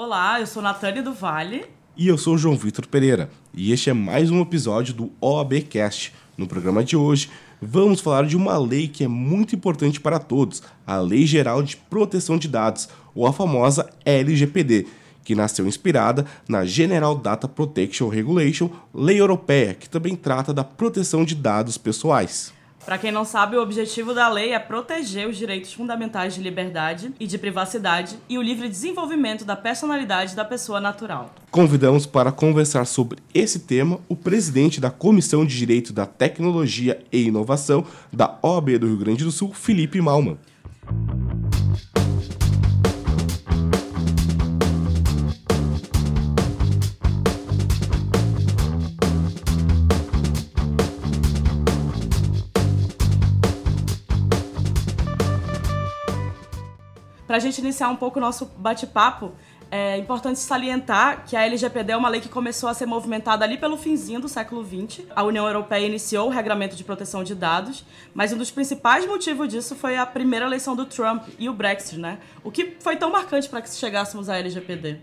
Olá, eu sou Natânia do Vale. E eu sou João Vitor Pereira. E este é mais um episódio do OABcast. No programa de hoje, vamos falar de uma lei que é muito importante para todos, a Lei Geral de Proteção de Dados, ou a famosa LGPD, que nasceu inspirada na General Data Protection Regulation, lei europeia, que também trata da proteção de dados pessoais. Para quem não sabe, o objetivo da lei é proteger os direitos fundamentais de liberdade e de privacidade e o livre desenvolvimento da personalidade da pessoa natural. Convidamos para conversar sobre esse tema o presidente da Comissão de Direito da Tecnologia e Inovação da OAB do Rio Grande do Sul, Felipe Malman. Para a gente iniciar um pouco o nosso bate-papo, é importante salientar que a LGPD é uma lei que começou a ser movimentada ali pelo finzinho do século XX. A União Europeia iniciou o Regramento de Proteção de Dados, mas um dos principais motivos disso foi a primeira eleição do Trump e o Brexit, né? O que foi tão marcante para que chegássemos à LGPD.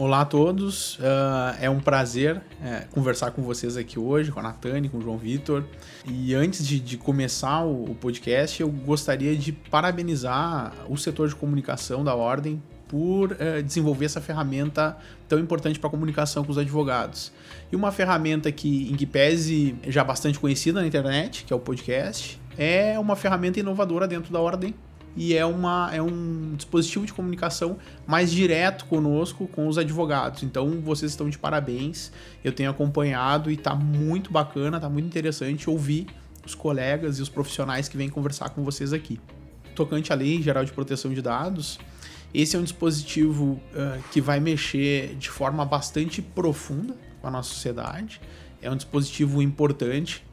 Olá a todos, uh, é um prazer é, conversar com vocês aqui hoje, com a Natane, com o João Vitor. E antes de, de começar o, o, podcast, eu gostaria de parabenizar o setor de comunicação da Ordem por uh, desenvolver essa ferramenta tão importante para a comunicação com os advogados. E uma ferramenta que, em que pese já bastante conhecida na internet, que é o podcast, é uma ferramenta inovadora dentro da Ordem e é, uma, é um dispositivo de comunicação mais direto conosco, com os advogados. Então vocês estão de parabéns, eu tenho acompanhado e está muito bacana, está muito interessante ouvir os colegas e os profissionais que vêm conversar com vocês aqui. Tocante à Lei Geral de Proteção de Dados, esse é um dispositivo uh, que vai mexer de forma bastante profunda com a nossa sociedade. É um dispositivo importante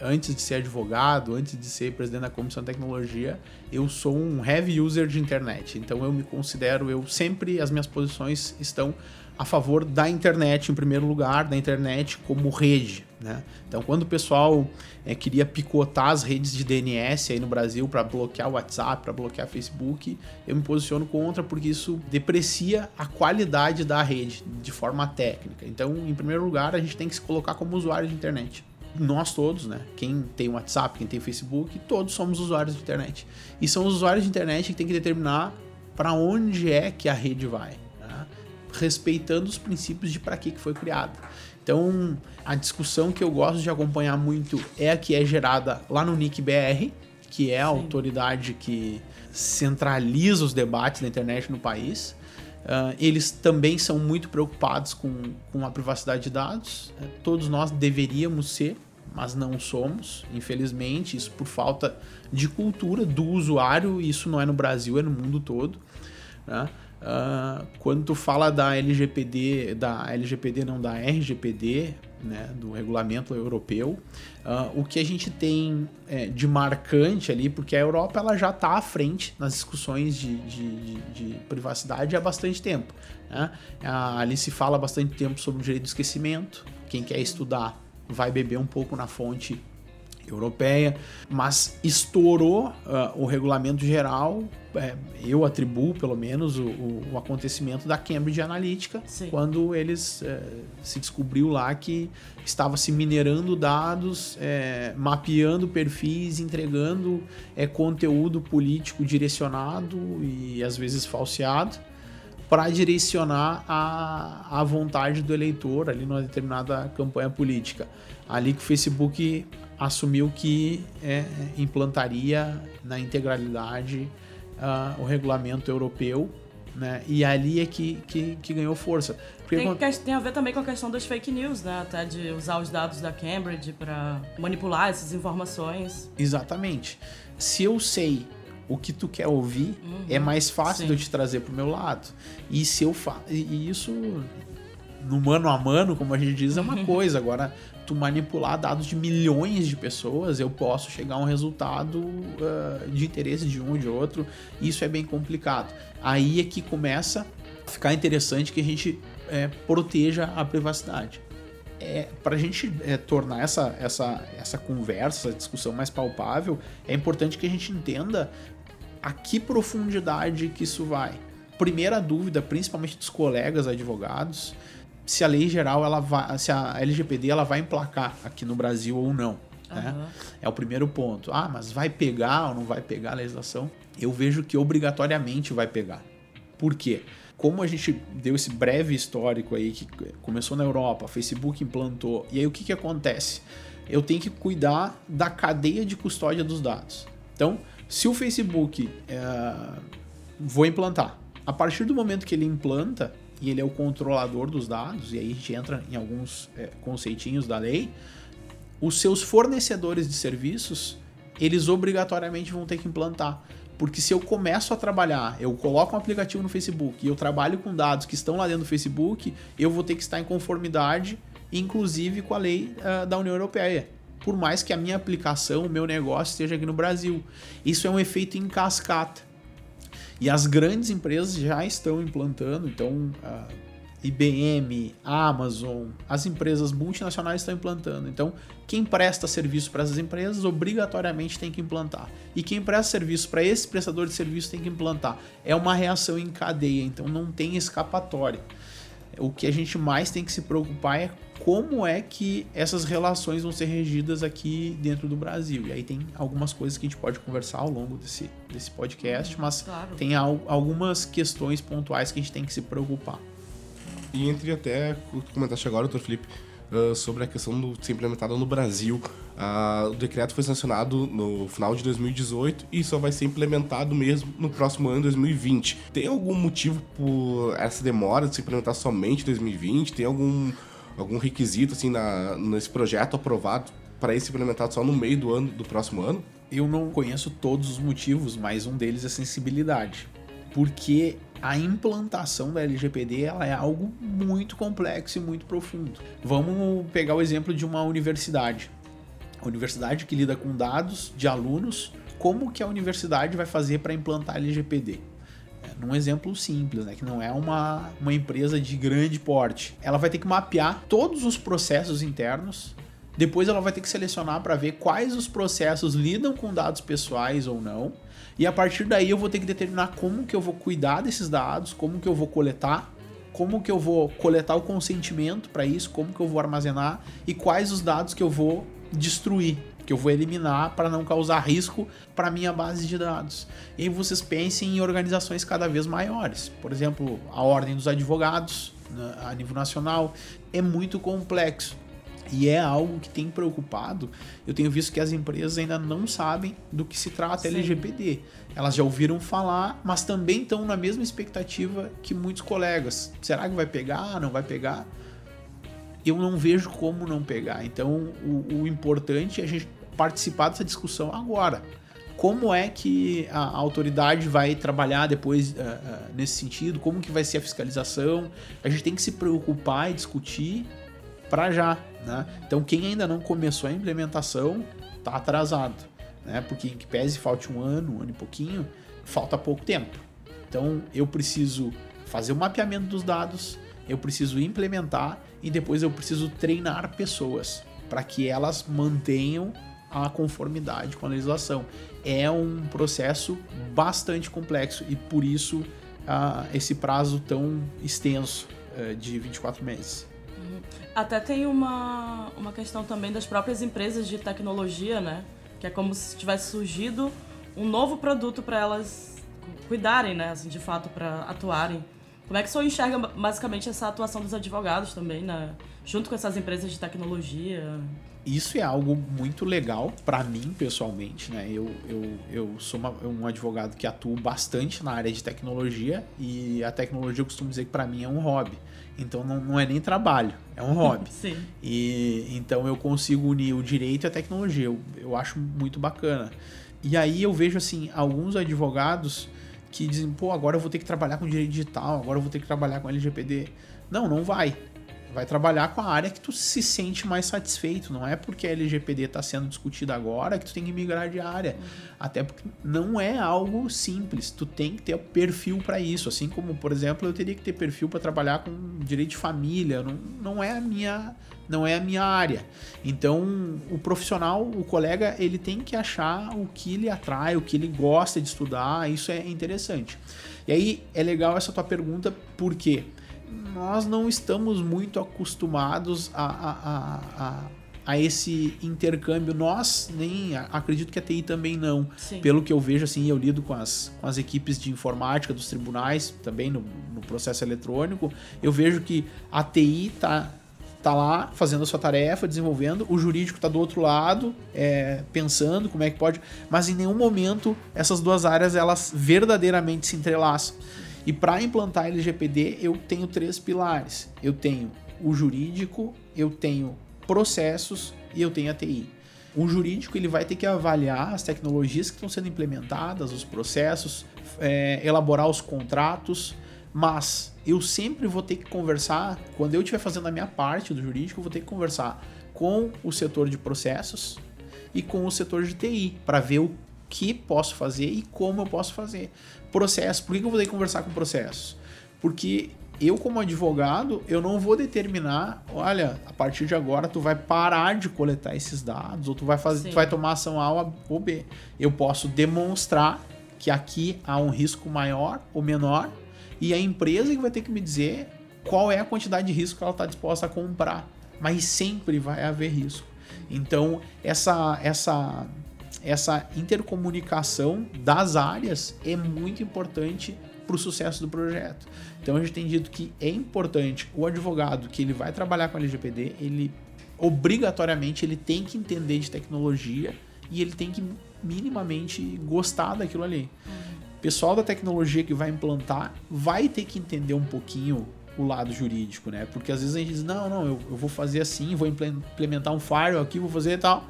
antes de ser advogado, antes de ser presidente da comissão de tecnologia, eu sou um heavy user de internet. Então eu me considero, eu sempre as minhas posições estão a favor da internet em primeiro lugar, da internet como rede. Né? Então, quando o pessoal é, queria picotar as redes de DNS aí no Brasil para bloquear o WhatsApp, para bloquear Facebook, eu me posiciono contra porque isso deprecia a qualidade da rede de forma técnica. Então, em primeiro lugar, a gente tem que se colocar como usuário de internet nós todos, né? Quem tem WhatsApp, quem tem Facebook, todos somos usuários de internet. E são os usuários de internet que tem que determinar para onde é que a rede vai, né? respeitando os princípios de para que, que foi criada. Então, a discussão que eu gosto de acompanhar muito é a que é gerada lá no NIC-BR, que é a Sim. autoridade que centraliza os debates da internet no país. Uh, eles também são muito preocupados com, com a privacidade de dados. Uh, todos nós deveríamos ser, mas não somos, infelizmente, isso por falta de cultura do usuário, isso não é no Brasil, é no mundo todo. Né? Uh, quando tu fala da LGPD, da LGPD não, da RGPD, né, do regulamento europeu, uh, o que a gente tem é, de marcante ali, porque a Europa ela já está à frente nas discussões de, de, de, de privacidade há bastante tempo. Né? Ali se fala bastante tempo sobre o direito do esquecimento, quem quer estudar vai beber um pouco na fonte europeia, mas estourou uh, o regulamento geral. É, eu atribuo, pelo menos, o, o, acontecimento da Cambridge Analytica, Sim. quando eles é, se descobriu lá que estava se minerando dados, é, mapeando perfis, entregando é, conteúdo político direcionado e às vezes falseado para direcionar a, a vontade do eleitor ali numa determinada campanha política. Ali que o Facebook assumiu que é, implantaria na integralidade uh, o regulamento europeu, né? E ali é que, que, que ganhou força. Porque tem, quando... tem, a ver também com a questão das fake news, né? Até de usar os dados da Cambridge para manipular essas informações. Exatamente. Se eu sei o que tu quer ouvir, uhum, é mais fácil sim. de eu te trazer pro meu lado. E se eu faço. E isso no mano a mano, como a gente diz, é uma coisa. Agora, tu manipular dados de milhões de pessoas, eu posso chegar a um resultado uh, de interesse de um ou de outro. Isso é bem complicado. Aí é que começa a ficar interessante que a gente é, proteja a privacidade. É, para a gente é, tornar essa, essa, essa conversa, essa discussão mais palpável, é importante que a gente entenda a que profundidade que isso vai. primeira dúvida, principalmente dos colegas advogados, se a lei geral ela vai, se a LGPD ela vai emplacar aqui no Brasil ou não. Né? Uhum. É o primeiro ponto. Ah, mas vai pegar ou não vai pegar a legislação? Eu vejo que obrigatoriamente vai pegar. Por quê? Como a gente deu esse breve histórico aí que começou na Europa, Facebook implantou, e aí o que, que acontece? Eu tenho que cuidar da cadeia de custódia dos dados. Então, se o Facebook é, vou implantar, a partir do momento que ele implanta e ele é o controlador dos dados, e aí a gente entra em alguns é, conceitinhos da lei, os seus fornecedores de serviços, eles obrigatoriamente vão ter que implantar. Porque se eu começo a trabalhar, eu coloco um aplicativo no Facebook e eu trabalho com dados que estão lá dentro do Facebook, eu vou ter que estar em conformidade, inclusive com a lei uh, da União Europeia. Por mais que a minha aplicação, o meu negócio esteja aqui no Brasil. Isso é um efeito em cascata. E as grandes empresas já estão implantando, então uh, IBM, Amazon, as empresas multinacionais estão implantando. Então, quem presta serviço para essas empresas obrigatoriamente tem que implantar. E quem presta serviço para esse prestador de serviço tem que implantar. É uma reação em cadeia, então não tem escapatória. O que a gente mais tem que se preocupar é como é que essas relações vão ser regidas aqui dentro do Brasil. E aí tem algumas coisas que a gente pode conversar ao longo desse, desse podcast, mas claro. tem algumas questões pontuais que a gente tem que se preocupar. E entre até, comentaste agora, doutor Felipe, uh, sobre a questão de ser implementada no Brasil. Uh, o decreto foi sancionado no final de 2018 e só vai ser implementado mesmo no próximo ano, 2020. Tem algum motivo por essa demora de se implementar somente em 2020? Tem algum, algum requisito assim na, nesse projeto aprovado para esse implementado só no meio do ano do próximo ano? Eu não conheço todos os motivos, mas um deles é sensibilidade. Porque a implantação da LGPD ela é algo muito complexo e muito profundo. Vamos pegar o exemplo de uma universidade. A universidade que lida com dados de alunos, como que a universidade vai fazer para implantar a LGPD? É, num exemplo simples, né, que não é uma, uma empresa de grande porte. Ela vai ter que mapear todos os processos internos, depois ela vai ter que selecionar para ver quais os processos lidam com dados pessoais ou não, e a partir daí eu vou ter que determinar como que eu vou cuidar desses dados, como que eu vou coletar, como que eu vou coletar o consentimento para isso, como que eu vou armazenar e quais os dados que eu vou destruir, que eu vou eliminar para não causar risco para minha base de dados. E vocês pensem em organizações cada vez maiores. Por exemplo, a Ordem dos Advogados né, a nível nacional é muito complexo e é algo que tem preocupado. Eu tenho visto que as empresas ainda não sabem do que se trata Sim. LGPD. Elas já ouviram falar, mas também estão na mesma expectativa que muitos colegas. Será que vai pegar? Não vai pegar? Eu não vejo como não pegar. Então, o, o importante é a gente participar dessa discussão agora. Como é que a autoridade vai trabalhar depois uh, uh, nesse sentido? Como que vai ser a fiscalização? A gente tem que se preocupar e discutir para já. Né? Então, quem ainda não começou a implementação está atrasado, né? porque em que pese falte um ano, um ano e pouquinho, falta pouco tempo. Então, eu preciso fazer o mapeamento dos dados, eu preciso implementar e depois eu preciso treinar pessoas para que elas mantenham a conformidade com a legislação. É um processo bastante complexo e por isso uh, esse prazo tão extenso uh, de 24 meses. Até tem uma, uma questão também das próprias empresas de tecnologia, né? Que é como se tivesse surgido um novo produto para elas cuidarem, né? Assim, de fato, para atuarem. Como é que o senhor enxerga basicamente essa atuação dos advogados também, né? Junto com essas empresas de tecnologia? Isso é algo muito legal para mim, pessoalmente, né? Eu, eu, eu sou uma, um advogado que atuo bastante na área de tecnologia e a tecnologia eu costumo dizer que para mim é um hobby. Então não, não é nem trabalho, é um hobby. Sim. E então eu consigo unir o direito e a tecnologia. Eu, eu acho muito bacana. E aí eu vejo assim alguns advogados que dizem, pô, agora eu vou ter que trabalhar com direito digital, agora eu vou ter que trabalhar com LGPD. Não, não vai vai trabalhar com a área que tu se sente mais satisfeito. Não é porque a LGPD está sendo discutida agora que tu tem que migrar de área. Uhum. Até porque não é algo simples. Tu tem que ter perfil para isso. Assim como, por exemplo, eu teria que ter perfil para trabalhar com direito de família. Não, não é a minha não é a minha área. Então, o profissional, o colega, ele tem que achar o que lhe atrai, o que ele gosta de estudar. Isso é interessante. E aí é legal essa tua pergunta, porque nós não estamos muito acostumados a, a, a, a esse intercâmbio. Nós, nem acredito que a TI também não. Sim. Pelo que eu vejo, assim, eu lido com as, com as equipes de informática dos tribunais, também no, no processo eletrônico, eu vejo que a TI tá tá lá fazendo a sua tarefa, desenvolvendo, o jurídico tá do outro lado, é, pensando como é que pode, mas em nenhum momento essas duas áreas elas verdadeiramente se entrelaçam. E para implantar LGPD, eu tenho três pilares. Eu tenho o jurídico, eu tenho processos e eu tenho a TI. O jurídico ele vai ter que avaliar as tecnologias que estão sendo implementadas, os processos, é, elaborar os contratos, mas eu sempre vou ter que conversar, quando eu estiver fazendo a minha parte do jurídico, eu vou ter que conversar com o setor de processos e com o setor de TI para ver o que posso fazer e como eu posso fazer. Processo, por que eu vou ter que conversar com processos? Porque eu como advogado, eu não vou determinar, olha, a partir de agora tu vai parar de coletar esses dados ou tu vai fazer, tu vai tomar ação A ou B. Eu posso demonstrar que aqui há um risco maior ou menor e a empresa que vai ter que me dizer qual é a quantidade de risco que ela está disposta a comprar. Mas sempre vai haver risco. Então, essa essa essa intercomunicação das áreas é muito importante para o sucesso do projeto. Então a gente tem dito que é importante o advogado que ele vai trabalhar com a LGPD, ele obrigatoriamente ele tem que entender de tecnologia e ele tem que minimamente gostar daquilo ali. Uhum. Pessoal da tecnologia que vai implantar vai ter que entender um pouquinho o lado jurídico, né? Porque às vezes a gente diz, não, não, eu, eu vou fazer assim, vou implementar um firewall aqui, vou fazer tal.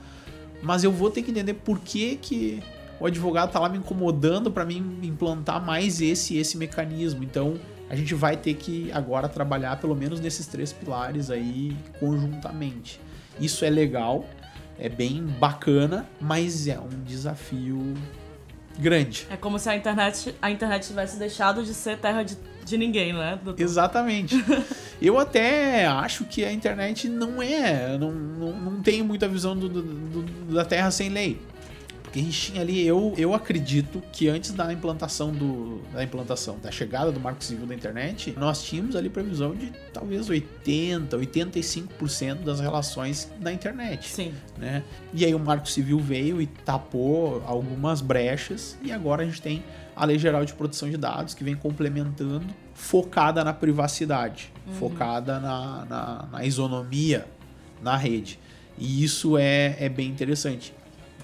Mas eu vou ter que entender por que, que o advogado tá lá me incomodando para mim implantar mais esse esse mecanismo. Então, a gente vai ter que agora trabalhar pelo menos nesses três pilares aí conjuntamente. Isso é legal, é bem bacana, mas é um desafio grande. É como se a internet, a internet tivesse deixado de ser terra de, de ninguém, né? Doutor? Exatamente. Eu até acho que a internet não é, não, não, não tem muita visão do, do, do, da terra sem lei. Porque a gente tinha ali, eu, eu acredito que antes da implantação do. Da implantação, da chegada do Marco Civil da internet, nós tínhamos ali previsão de talvez 80, 85% das relações da internet. Sim. Né? E aí o Marco Civil veio e tapou algumas brechas, e agora a gente tem a Lei Geral de Proteção de Dados, que vem complementando, focada na privacidade, uhum. focada na, na, na isonomia na rede. E isso é, é bem interessante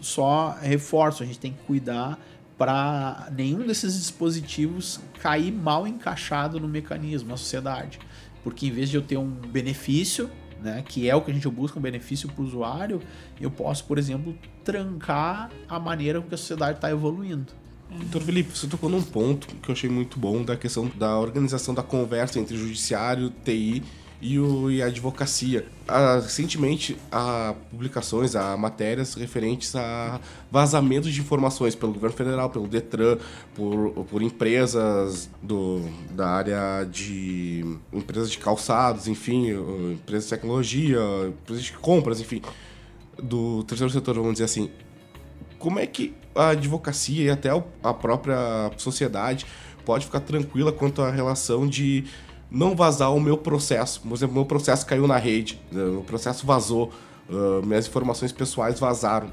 só reforço, a gente tem que cuidar para nenhum desses dispositivos cair mal encaixado no mecanismo, na sociedade. Porque em vez de eu ter um benefício, né, que é o que a gente busca, um benefício para o usuário, eu posso, por exemplo, trancar a maneira com que a sociedade está evoluindo. Doutor Felipe, você tocou num ponto que eu achei muito bom da questão da organização da conversa entre judiciário, TI e, o, e a advocacia. Ah, recentemente, há publicações, há matérias referentes a vazamentos de informações pelo governo federal, pelo Detran, por, por empresas do, da área de. empresas de calçados, enfim, empresas de tecnologia, empresas de compras, enfim, do terceiro setor, vamos dizer assim. Como é que a advocacia e até a própria sociedade pode ficar tranquila quanto à relação de não vazar o meu processo. Por exemplo, meu processo caiu na rede, né, meu processo vazou, uh, minhas informações pessoais vazaram.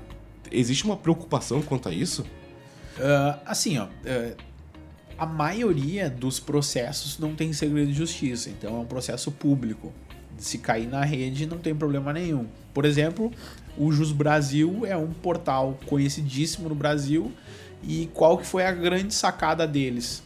Existe uma preocupação quanto a isso? Uh, assim, ó, uh, a maioria dos processos não tem segredo de justiça, então é um processo público. Se cair na rede, não tem problema nenhum. Por exemplo, o Jus Brasil é um portal conhecidíssimo no Brasil e qual que foi a grande sacada deles?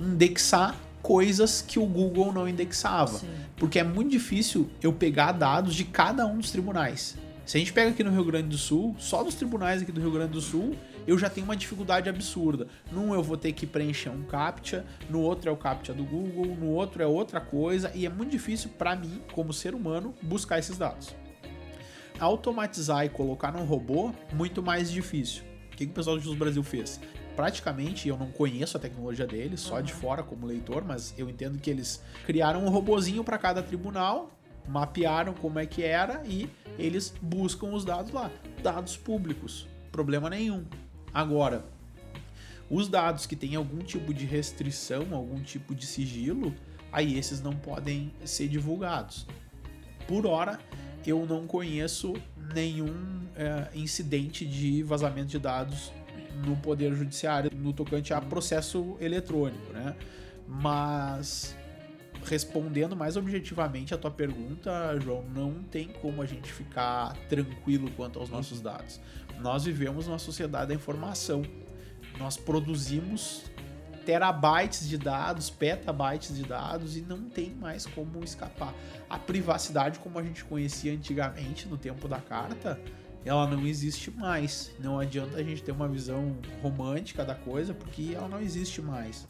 Indexar coisas que o Google não indexava. Sim. Porque é muito difícil eu pegar dados de cada um dos tribunais. Se a gente pega aqui no Rio Grande do Sul, só dos tribunais aqui do Rio Grande do Sul, eu já tenho uma dificuldade absurda. Num eu vou ter que preencher um CAPTCHA, no outro é o CAPTCHA do Google, no outro é outra coisa, e é muito difícil para mim, como ser humano, buscar esses dados. Automatizar e colocar num robô, muito mais difícil. O que, que o pessoal do Jus Brasil fez? Praticamente, eu não conheço a tecnologia deles, só uhum. de fora como leitor, mas eu entendo que eles criaram um robozinho para cada tribunal, mapearam como é que era e eles buscam os dados lá. Dados públicos, problema nenhum. Agora, Os dados que têm algum tipo de restrição, algum tipo de sigilo, aí esses não podem ser divulgados. Por hora, eu não conheço nenhum é, incidente de vazamento de dados no Poder Judiciário no tocante a processo eletrônico, né? Mas respondendo mais objetivamente a tua pergunta, João, não tem como a gente ficar tranquilo quanto aos nossos dados. Nós vivemos numa sociedade da informação. Nós produzimos terabytes de dados, petabytes de dados e não tem mais como escapar. A privacidade como a gente conhecia antigamente no tempo da carta, ela não existe mais. Não adianta a gente ter uma visão romântica da coisa porque ela não existe mais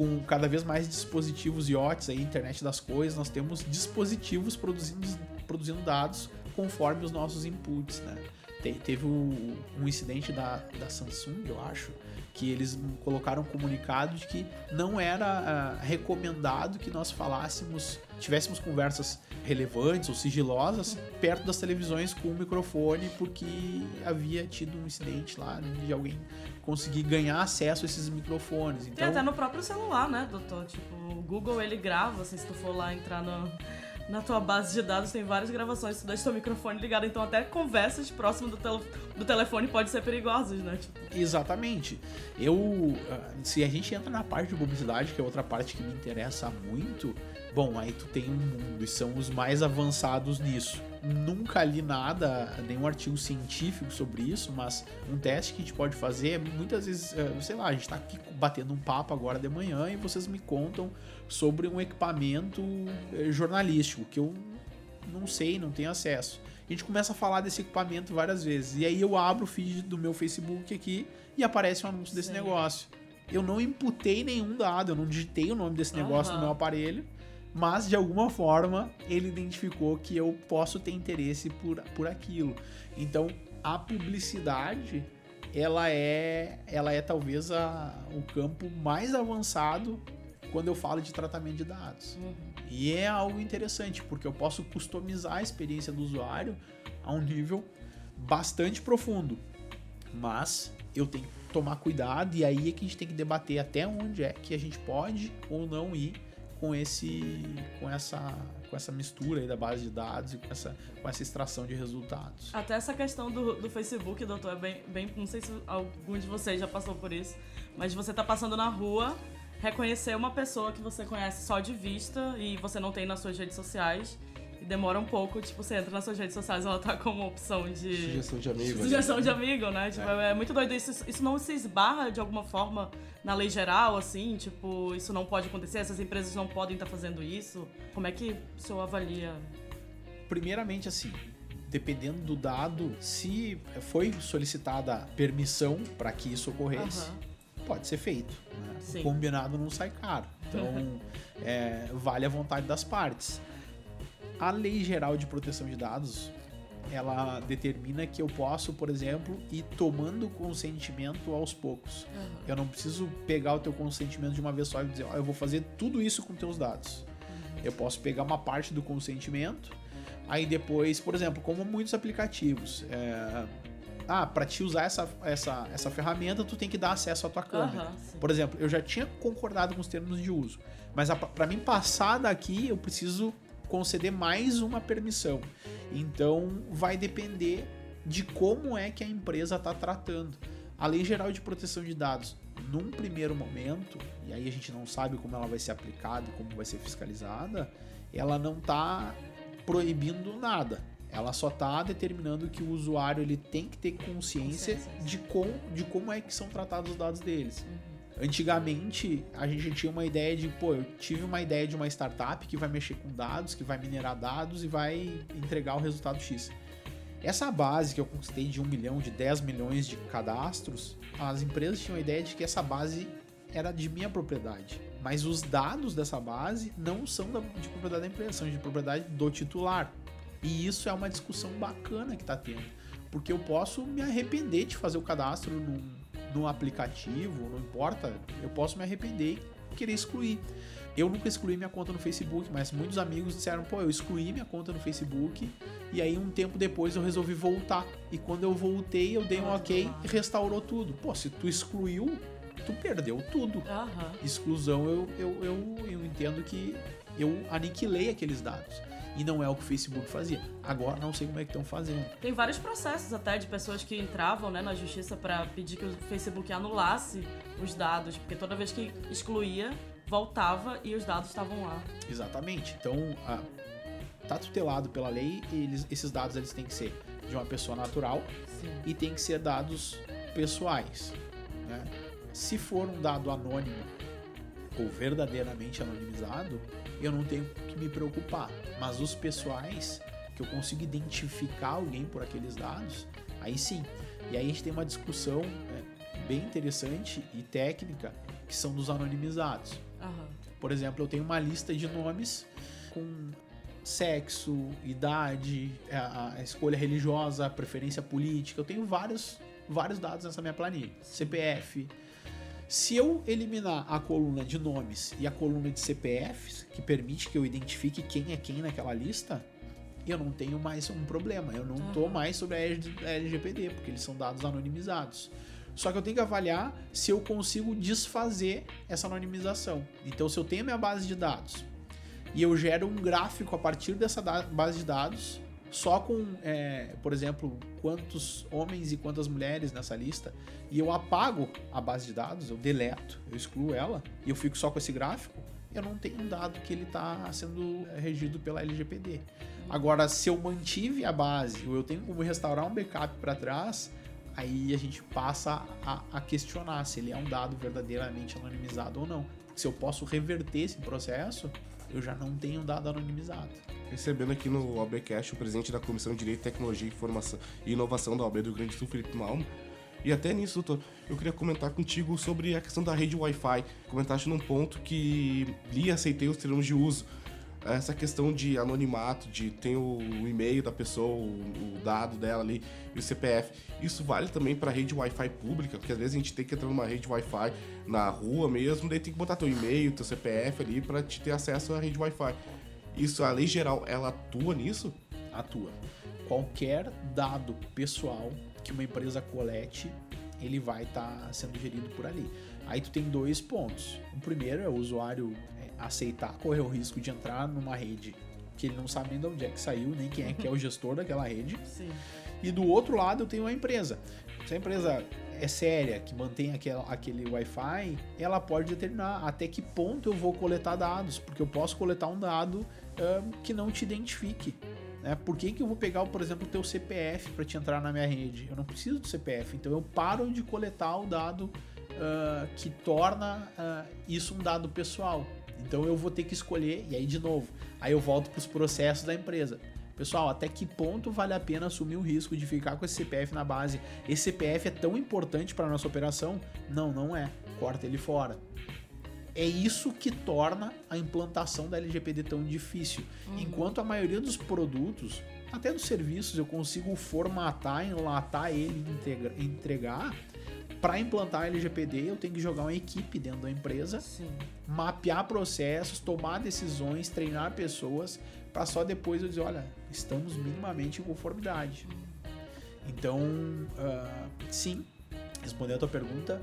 com cada vez mais dispositivos IoTs, aí, internet das coisas, nós temos dispositivos produzindo, produzindo dados conforme os nossos inputs, né? Te, teve um, incidente da, da Samsung, eu acho, que eles colocaram um comunicado de que não era uh, recomendado que nós falássemos, tivéssemos conversas relevantes ou sigilosas perto das televisões com o microfone, porque havia tido um incidente lá de alguém conseguir ganhar acesso a esses microfones. Então... Tem até no próprio celular, né, doutor? Tipo, o Google ele grava, assim, se tu for lá entrar no na tua base de dados tem várias gravações, tu deixa teu microfone ligado, então até conversas próximo do, tel do telefone pode ser perigosas, né? Tipo. Exatamente. Eu. Ah, se a gente entra na parte de publicidade, que é outra parte que me interessa muito, bom, aí tu tem um mundo e são os mais avançados nisso nunca li nada, nenhum artigo científico sobre isso, mas um teste que a gente pode fazer é muitas vezes, eh, sei lá, a gente está aqui batendo um papo agora de manhã e vocês me contam sobre um equipamento eh, jornalístico que eu não sei, não tenho acesso. A gente começa a falar desse equipamento várias vezes. E aí eu abro o feed do meu Facebook aqui e aparece um anúncio desse Sim. negócio. Eu não imputei nenhum dado, eu não digitei o nome desse negócio uhum. no meu aparelho mas de alguma forma ele identificou que eu posso ter interesse por, por aquilo. Então a publicidade ela é ela é talvez a, o campo mais avançado quando eu falo de tratamento de dados. Uhum. E é algo interessante porque eu posso customizar a experiência do usuário a um nível bastante profundo. Mas eu tenho que tomar cuidado e aí é que a gente tem que debater até onde é que a gente pode ou não ir com esse com essa com essa mistura aí da base de dados e com essa, com essa extração de resultados. Até essa questão do, do Facebook, doutor, é bem, bem. Não sei se algum de vocês já passou por isso, mas você tá passando na rua, reconhecer uma pessoa que você conhece só de vista e você não tem nas suas redes sociais e demora um pouco, tipo, você entra nas suas redes sociais, ela tá como opção de. Sugestão de amigo. Né? Sugestão né? de amigo, né? Tipo, é. é. muito doido. Isso, isso não se esbarra de alguma forma na lei geral, assim? Tipo, isso não pode acontecer, essas empresas não podem estar tá fazendo isso? Como é que o senhor avalia? Primeiramente, assim, dependendo do dado, se foi solicitada permissão para que isso ocorresse, uhum. pode ser feito. Né? O combinado não sai caro. Então, é, vale a vontade das partes. A Lei Geral de Proteção de Dados, ela determina que eu posso, por exemplo, ir tomando consentimento aos poucos. Uhum. Eu não preciso pegar o teu consentimento de uma vez só e dizer, ó, oh, eu vou fazer tudo isso com teus dados. Uhum. Eu posso pegar uma parte do consentimento, aí depois, por exemplo, como muitos aplicativos, é... ah, para te usar essa, essa, essa ferramenta, tu tem que dar acesso à tua câmera. Uhum, por exemplo, eu já tinha concordado com os termos de uso, mas para mim passar daqui, eu preciso conceder mais uma permissão. Então vai depender de como é que a empresa está tratando. A Lei Geral de Proteção de Dados, num primeiro momento, e aí a gente não sabe como ela vai ser aplicada e como vai ser fiscalizada, ela não está proibindo nada. Ela só está determinando que o usuário ele tem que ter consciência, consciência. De, com, de como é que são tratados os dados deles. Uhum. Antigamente, a gente tinha uma ideia de, pô, eu tive uma ideia de uma startup que vai mexer com dados, que vai minerar dados e vai entregar o resultado X. Essa base que eu conquistei de 1 milhão, de 10 milhões de cadastros, as empresas tinham a ideia de que essa base era de minha propriedade. Mas os dados dessa base não são de propriedade da empresa, são de propriedade do titular. E isso é uma discussão bacana que está tendo. Porque eu posso me arrepender de fazer o cadastro num, no aplicativo, não importa, eu posso me arrepender e querer excluir. Eu nunca excluí minha conta no Facebook, mas muitos amigos disseram, pô, eu excluí minha conta no Facebook e aí um tempo depois eu resolvi voltar. E quando eu voltei, eu dei um ok e restaurou tudo. Pô, se tu excluiu, tu perdeu tudo. Aham. Exclusão, eu, eu, eu, eu entendo que eu aniquilei aqueles dados. E não é o que o Facebook fazia. Agora não sei como é que estão fazendo. Tem vários processos até de pessoas que entravam né, na justiça pra pedir que o Facebook anulasse os dados, porque toda vez que excluía, voltava e os dados estavam lá. Exatamente. Então, a, tá tutelado pela lei, eles, esses dados eles têm que ser de uma pessoa natural Sim. e tem que ser dados pessoais. né? Se for um dado anônimo ou verdadeiramente anonimizado, eu não tenho que me preocupar. Mas os pessoais, que eu consigo identificar alguém por aqueles dados, aí sim. E aí a gente tem uma discussão é, bem interessante e técnica que são dos anonimizados. Aham. Por exemplo, eu tenho uma lista de nomes com sexo, idade, a, a escolha religiosa, a preferência política. Eu tenho vários, vários dados nessa minha planilha. CPF. Se eu eliminar a coluna de nomes e a coluna de CPFs, que permite que eu identifique quem é quem naquela lista, eu não tenho mais um problema. Eu não tô Aham. mais sobre a LGPD, porque eles são dados anonimizados. Só que eu tenho que avaliar se eu consigo desfazer essa anonimização. Então, se eu tenho a minha base de dados e eu gero um gráfico a partir dessa base de dados, só com, é, por exemplo, quantos homens e quantas mulheres nessa lista, e eu apago a base de dados, eu deleto, eu excluo ela, e eu fico só com esse gráfico, eu não tenho um dado que ele está sendo é, regido pela LGPD. Agora, se eu mantive a base, ou eu tenho como restaurar um backup para trás, aí a gente passa a, a questionar se ele é um dado verdadeiramente anonimizado ou não. Se eu posso reverter esse processo, eu já não tenho dado anonimizado. Recebendo aqui no OABcast o presidente da Comissão de Direito, Tecnologia, Informação e Inovação da OAB do Rio Grande do Sul, Felipe Malmo. E até nisso, doutor, eu queria comentar contigo sobre a questão da rede Wi-Fi. Comentaste num ponto que li e aceitei os termos de uso. Essa questão de anonimato, de tem o e-mail da pessoa, o, dado dela ali e o CPF. Isso vale também para rede Wi-Fi pública, porque às vezes a gente tem que entrar numa rede Wi-Fi na rua mesmo, daí tem que botar teu e-mail, teu CPF ali para te ter acesso à rede Wi-Fi. Isso, a lei geral, ela atua nisso? Atua. Qualquer dado pessoal que uma empresa colete, ele vai estar sendo gerido por ali. Aí tu tem dois pontos. O primeiro é o usuário aceitar correr o risco de entrar numa rede que ele não sabe nem de onde é que saiu, nem quem é que é o gestor daquela rede. Sim. E do outro lado eu tenho a empresa. Se a empresa é séria, que mantém aquele, aquele Wi-Fi, ela pode determinar até que ponto eu vou coletar dados, porque eu posso coletar um dado ahn, que não te identifique. Né? Por que, que eu vou pegar, por exemplo, o teu CPF para te entrar na minha rede? Eu não preciso do CPF, então eu paro de coletar o dado ah, que torna ah, isso um dado pessoal. Então eu vou ter que escolher, e aí de novo, aí eu volto para os processos da empresa. Pessoal, até que ponto vale a pena assumir o risco de ficar com esse CPF na base? Esse CPF é tão importante para nossa operação? Não, não é. Corta ele fora. É isso que torna a implantação da LGPD tão difícil. Enquanto a maioria dos produtos, até dos serviços, eu consigo formatar, enlatar ele e integra- entregar. Para implantar LGPD, eu tenho que jogar uma equipe dentro da empresa Sim. mapear processos, tomar decisões, treinar pessoas, para só depois eu dizer, olha, estamos minimamente em conformidade. Então, ah, sim, respondendo a tua pergunta,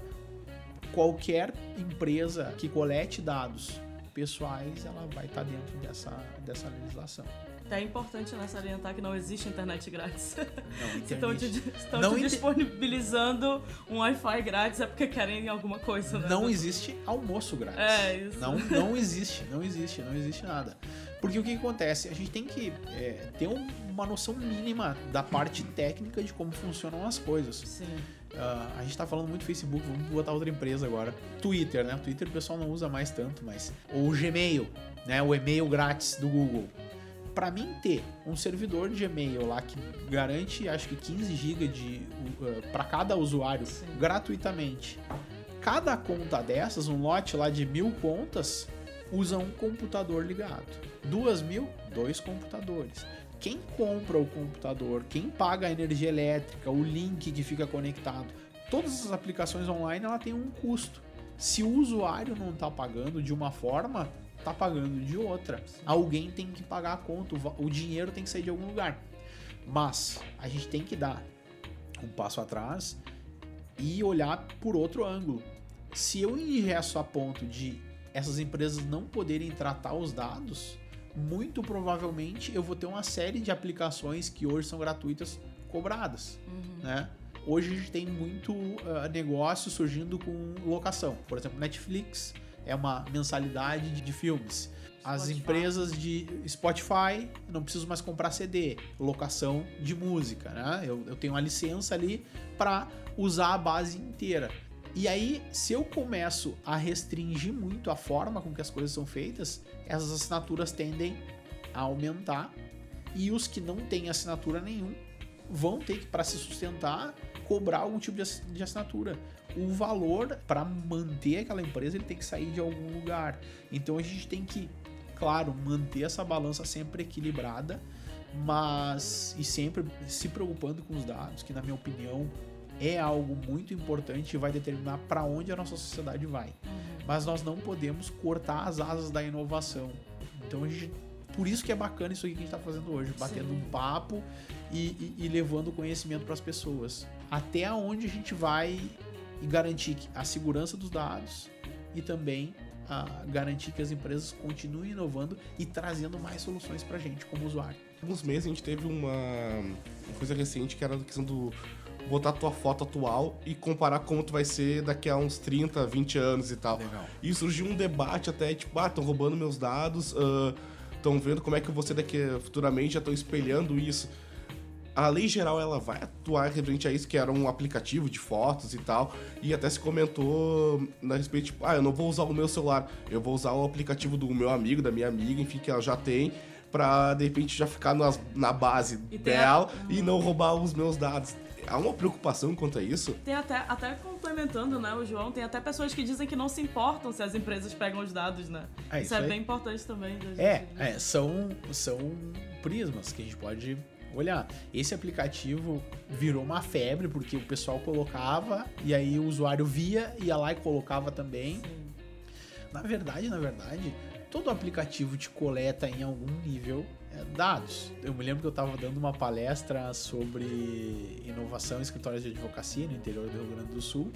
qualquer empresa que colete dados pessoais, ela vai estar dentro dessa, dessa legislação. Até é importante né, salientar que não existe internet grátis. Não, estão te, estão Não te disponibilizando um Wi-Fi grátis é porque querem alguma coisa, né? Não existe almoço grátis. É, isso. Não, não existe, não existe, não existe nada. Porque o que, acontece? A gente tem que é, ter um- uma noção mínima da parte técnica de como funcionam as coisas. Sim. Ah, a gente tá falando muito Facebook, vamos botar outra empresa agora. Twitter, né? Twitter o pessoal não usa mais tanto, mas. O Gmail, né? O e-mail grátis do Google. Para mim ter um servidor de e-mail lá que garante, acho que 15 GB de para cada usuário Sim. gratuitamente. Cada conta dessas, um lote lá de mil contas, usa um computador ligado. Duas mil, dois computadores. Quem compra o computador, quem paga a energia elétrica, o link que fica conectado, todas essas aplicações online ela tem um custo. Se o usuário não está pagando de uma forma, está pagando de outra. Alguém tem que pagar a conta, o dinheiro tem que sair de algum lugar. Mas a gente tem que dar um passo atrás e olhar por outro ângulo. se eu engesso a ponto de essas empresas não poderem tratar os dados, muito provavelmente eu vou ter uma série de aplicações que hoje são gratuitas cobradas, uhum. né? Hoje a gente tem muito uh, negócio surgindo com locação. Por exemplo, Netflix é uma mensalidade de, filmes. As Spotify. empresas de Spotify não preciso mais comprar CD, locação de música, né? Eu, eu tenho uma licença ali para usar a base inteira. E aí, se eu começo a restringir muito a forma com que as coisas são feitas, essas assinaturas tendem a aumentar e os que não têm assinatura nenhum vão ter que, para se sustentar, cobrar algum tipo de assinatura. O valor para manter aquela empresa ele tem que sair de algum lugar. Então a gente tem que, claro, manter essa balança sempre equilibrada, mas e sempre se preocupando com os dados, que na minha opinião é algo muito importante e vai determinar para onde a nossa sociedade vai. Uhum. Mas nós não podemos cortar as asas da inovação. Então a gente por isso que é bacana isso aqui que a gente está fazendo hoje, batendo Sim. um papo e, e, e levando conhecimento para as pessoas. Até onde a gente vai garantir a segurança dos dados e também a garantir que as empresas continuem inovando e trazendo mais soluções para a gente como usuário. Alguns meses a gente teve uma, uma coisa recente que era a questão do botar tua foto atual e comparar como tu vai ser daqui a uns 30, 20 anos e tal. Legal. E surgiu um debate até, tipo, ah, estão roubando meus dados, estão uh, vendo como é que eu vou ser daqui futuramente, já estão espelhando isso. A lei geral ela vai atuar referente a isso, que era um aplicativo de fotos e tal, e até se comentou na respeito, tipo, ah, eu não vou usar o meu celular, eu vou usar o aplicativo do meu amigo, da minha amiga, enfim, que ela já tem, pra de repente já ficar nas, na base e dela a... e não roubar os meus dados há uma preocupação quanto a isso? Tem até, até complementando, né, o João, tem até pessoas que dizem que não se importam se as empresas pegam os dados, né? É, isso, isso é bem importante também. É, é, são, são prismas que a gente pode olhar. Esse aplicativo virou uma febre porque o pessoal colocava e aí o usuário via, ia lá e colocava também. Sim. Na verdade, na verdade, todo aplicativo te coleta em algum nível é, dados. Eu me lembro que eu estava dando uma palestra sobre inovação em escritórios de advocacia no interior do Rio Grande do Sul.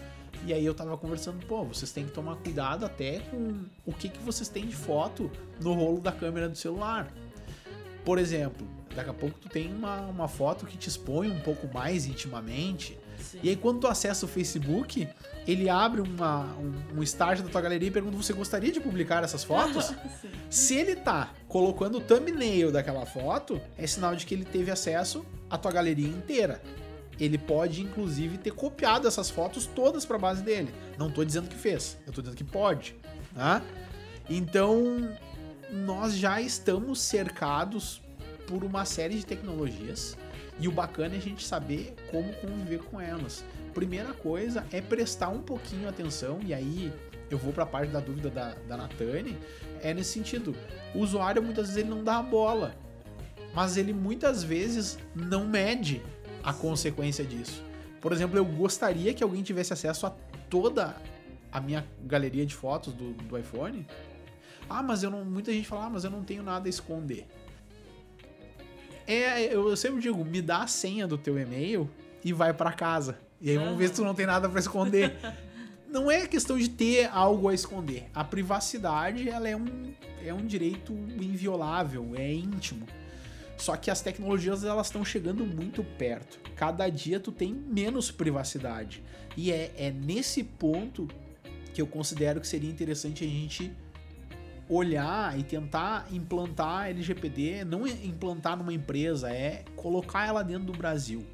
E aí eu estava conversando, pô, vocês têm que tomar cuidado até com o que, que vocês têm de foto no rolo da câmera do celular. Por exemplo, daqui a pouco tu tem uma, uma foto que te expõe um pouco mais intimamente. Sim. E aí quando tu acessa o Facebook, ele abre uma, um, um estágio da tua galeria e pergunta: você gostaria de publicar essas fotos? Se ele tá colocando o thumbnail daquela foto, é sinal de que ele teve acesso à tua galeria inteira. Ele pode, inclusive, ter copiado essas fotos todas para base dele. Não tô dizendo que fez, eu tô dizendo que pode. Tá? Então, nós já estamos cercados por uma série de tecnologias e o bacana é a gente saber como conviver com elas. Primeira coisa é prestar um pouquinho atenção, e aí eu vou para a parte da dúvida da, da Natane, é nesse sentido. O usuário muitas vezes ele não dá a bola, mas ele muitas vezes não mede a consequência disso. Por exemplo, eu gostaria que alguém tivesse acesso a toda a minha galeria de fotos do, do iPhone. Ah, mas eu não. Muita gente fala, ah, mas eu não tenho nada a esconder. É, eu sempre digo, me dá a senha do teu e-mail e vai para casa. E aí vamos ver se tu não tem nada para esconder. não é questão de ter algo a esconder. A privacidade ela é um, é um direito inviolável, é íntimo. Só que as tecnologias elas estão chegando muito perto. Cada dia tu tem menos privacidade. E é, é nesse ponto que eu considero que seria interessante a gente olhar e tentar implantar LGPD, não implantar numa empresa, é colocar ela dentro do Brasil.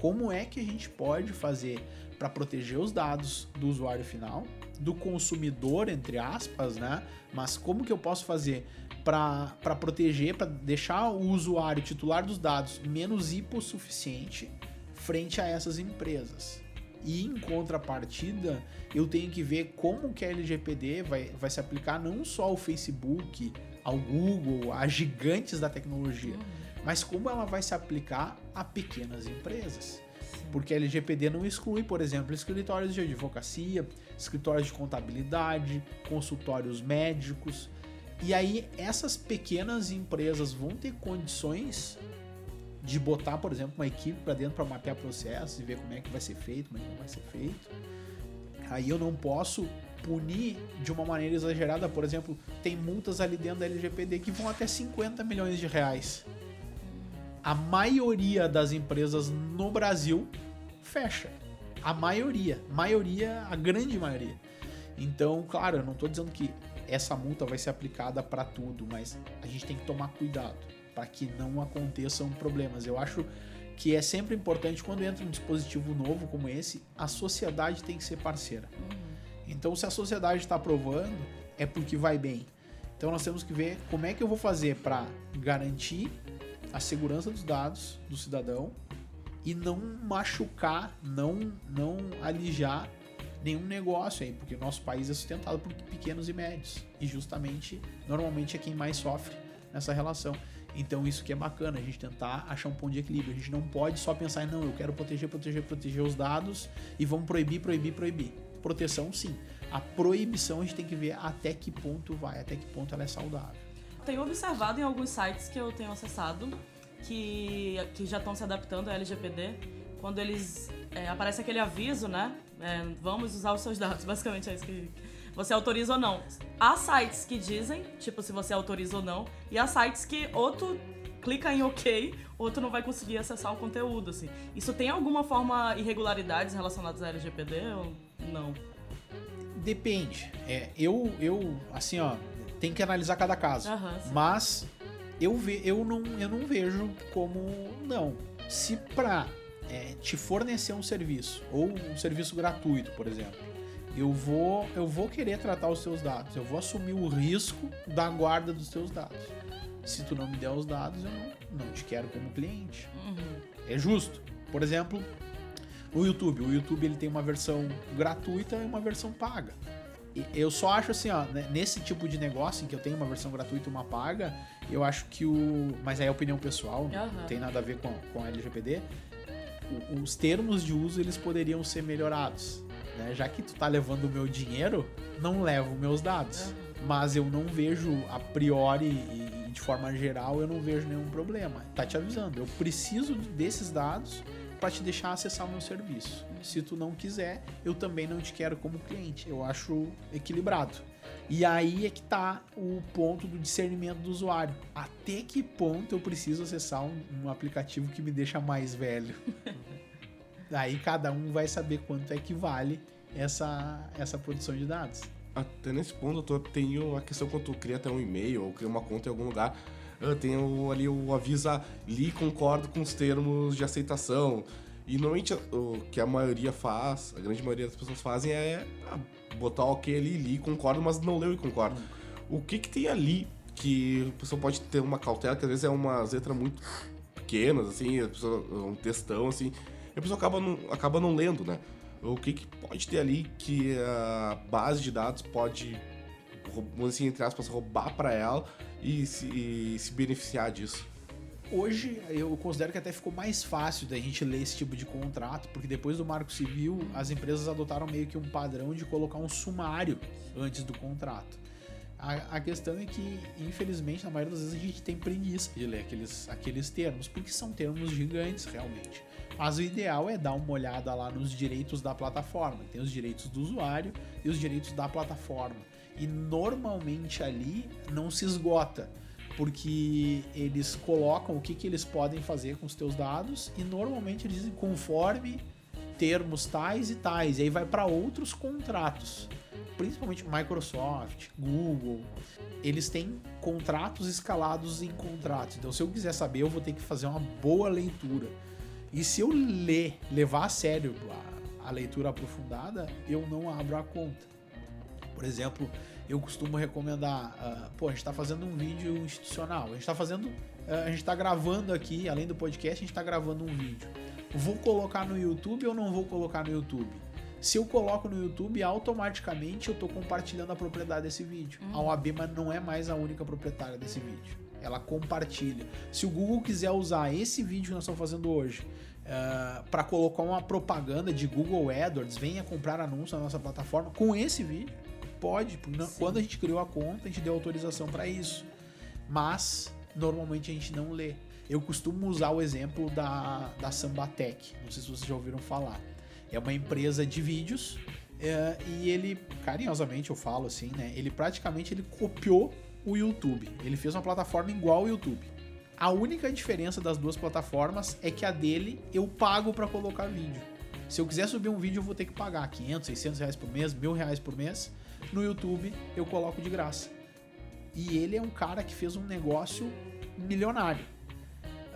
Como é que a gente pode fazer para proteger os dados do usuário final, do consumidor, entre aspas, né? Mas como que eu posso fazer para proteger, para deixar o usuário titular dos dados menos hipossuficiente frente a essas empresas? E em contrapartida, eu tenho que ver como que a LGPD vai, vai se aplicar não só ao Facebook, ao Google, a gigantes da tecnologia, uhum. mas como ela vai se aplicar a pequenas empresas. Porque a LGPD não exclui, por exemplo, escritórios de advocacia, escritórios de contabilidade, consultórios médicos. E aí essas pequenas empresas vão ter condições de botar, por exemplo, uma equipe para dentro para mapear processos e ver como é que vai ser feito, como é que não vai ser feito. Aí eu não posso punir de uma maneira exagerada. Por exemplo, tem multas ali dentro da LGPD que vão até 50 milhões de reais. A maioria das empresas no Brasil fecha. A maioria, maioria, a grande maioria. Então, claro, eu não estou dizendo que essa multa vai ser aplicada para tudo, mas a gente tem que tomar cuidado para que não aconteçam problemas. Eu acho que é sempre importante quando entra um dispositivo novo como esse, a sociedade tem que ser parceira. Uhum. Então, se a sociedade está aprovando, é porque vai bem. Então, nós temos que ver como é que eu vou fazer para garantir a segurança dos dados do cidadão e não machucar, não, não alijar nenhum negócio aí, porque o nosso país é sustentado por pequenos e médios e justamente, normalmente é quem mais sofre nessa relação. Então isso que é bacana, a gente tentar achar um ponto de equilíbrio. A gente não pode só pensar não, eu quero proteger, proteger, proteger os dados e vamos proibir, proibir, proibir. Proteção sim. A proibição a gente tem que ver até que ponto vai, até que ponto ela é saudável. Tenho observado em alguns sites que eu tenho acessado que, que já estão se adaptando ao LGPD, quando eles é, aparece aquele aviso, né? É, vamos usar os seus dados, basicamente é isso que você autoriza ou não. Há sites que dizem, tipo, se você autoriza ou não, e há sites que outro clica em OK, outro não vai conseguir acessar o conteúdo, assim. Isso tem alguma forma irregularidades relacionadas à LGPD ou não? Depende. É, eu, eu, assim, ó, tem que analisar cada caso. Mas eu, ve, eu, não, eu não vejo como não. Se pra é, te fornecer um serviço, ou um serviço gratuito, por exemplo, eu vou, eu vou querer tratar os seus dados, eu vou assumir o risco da guarda dos seus dados. Se tu não me der os dados, eu não, não te quero como cliente. Uhum. É justo. Por exemplo, o YouTube. O YouTube ele tem uma versão gratuita e uma versão paga. E eu só acho assim, ó, né, nesse tipo de negócio em que eu tenho uma versão gratuita e uma paga, eu acho que o. Mas aí é opinião pessoal, uhum. não tem nada a ver com, com a LGPD os termos de uso eles poderiam ser melhorados. Né? Já que tu tá levando o meu dinheiro, não levo meus dados. Mas eu não vejo a priori e de forma geral eu não vejo nenhum problema. Tá te avisando, eu preciso desses dados para te deixar acessar o meu serviço. Se tu não quiser, eu também não te quero como cliente. Eu acho equilibrado. E aí é que tá o ponto do discernimento do usuário. Até que ponto eu preciso acessar um, um aplicativo que me deixa mais velho? Aí cada um vai saber quanto é que vale essa, essa produção de dados. Até nesse ponto, eu tenho a questão quando tu cria até um e-mail ou cria uma conta em algum lugar, eu tenho ali o aviso, li concordo com os termos de aceitação. E normalmente o que a maioria faz, a grande maioria das pessoas fazem é ah, botar ok ali, li, concordo, mas não leu e concordo. O que que tem ali que a pessoa pode ter uma cautela, que às vezes é uma letra muito pequenas, assim, um textão, assim, a pessoa acaba não, acaba não lendo, né? O que, que pode ter ali que a base de dados pode, assim, entre aspas, roubar para ela e se, e se beneficiar disso? Hoje eu considero que até ficou mais fácil da gente ler esse tipo de contrato, porque depois do Marco Civil as empresas adotaram meio que um padrão de colocar um sumário antes do contrato. A, a, questão é que, infelizmente, na maioria das vezes a gente tem preguiça de ler aqueles, aqueles termos, porque são termos gigantes realmente. Mas o ideal é dar uma olhada lá nos direitos da plataforma. Tem os direitos do usuário e os direitos da plataforma. E normalmente ali não se esgota porque eles colocam o que, que eles podem fazer com os teus dados e normalmente eles dizem conforme termos tais e tais, e aí vai para outros contratos. Principalmente Microsoft, Google, eles têm contratos escalados em contratos. Então, se eu quiser saber, eu vou ter que fazer uma boa leitura. E se eu ler, levar a sério a, a leitura aprofundada, eu não abro a conta. Por exemplo, eu costumo recomendar, uh, pô, a gente está fazendo um vídeo institucional, a gente está fazendo, a gente está gravando aqui, além do podcast, a gente está gravando um vídeo. Vou colocar no YouTube ou não vou colocar no YouTube? Se eu coloco no YouTube, automaticamente eu estou compartilhando a propriedade desse vídeo. A OAB não é mais a única proprietária desse vídeo. Ela compartilha. Se o Google quiser usar esse vídeo que nós estamos fazendo hoje uh, ah, para colocar uma propaganda de Google AdWords, venha comprar anúncio na nossa plataforma com esse vídeo, Pode, quando a gente criou a conta, a gente deu autorização para isso. Mas normalmente a gente não lê. Eu costumo usar o exemplo da, da Sambatec. Não sei se vocês já ouviram falar. É uma empresa de vídeos É, e ele, carinhosamente eu falo assim, né? Ele praticamente ele copiou o YouTube. Ele fez uma plataforma igual ao YouTube. A única diferença das duas plataformas é que a dele eu pago para colocar vídeo. Se eu quiser subir um vídeo, eu vou ter que pagar 500, 600 reais por mês, mil reais por mês. No YouTube, eu coloco de graça. E ele é um cara que fez um negócio milionário.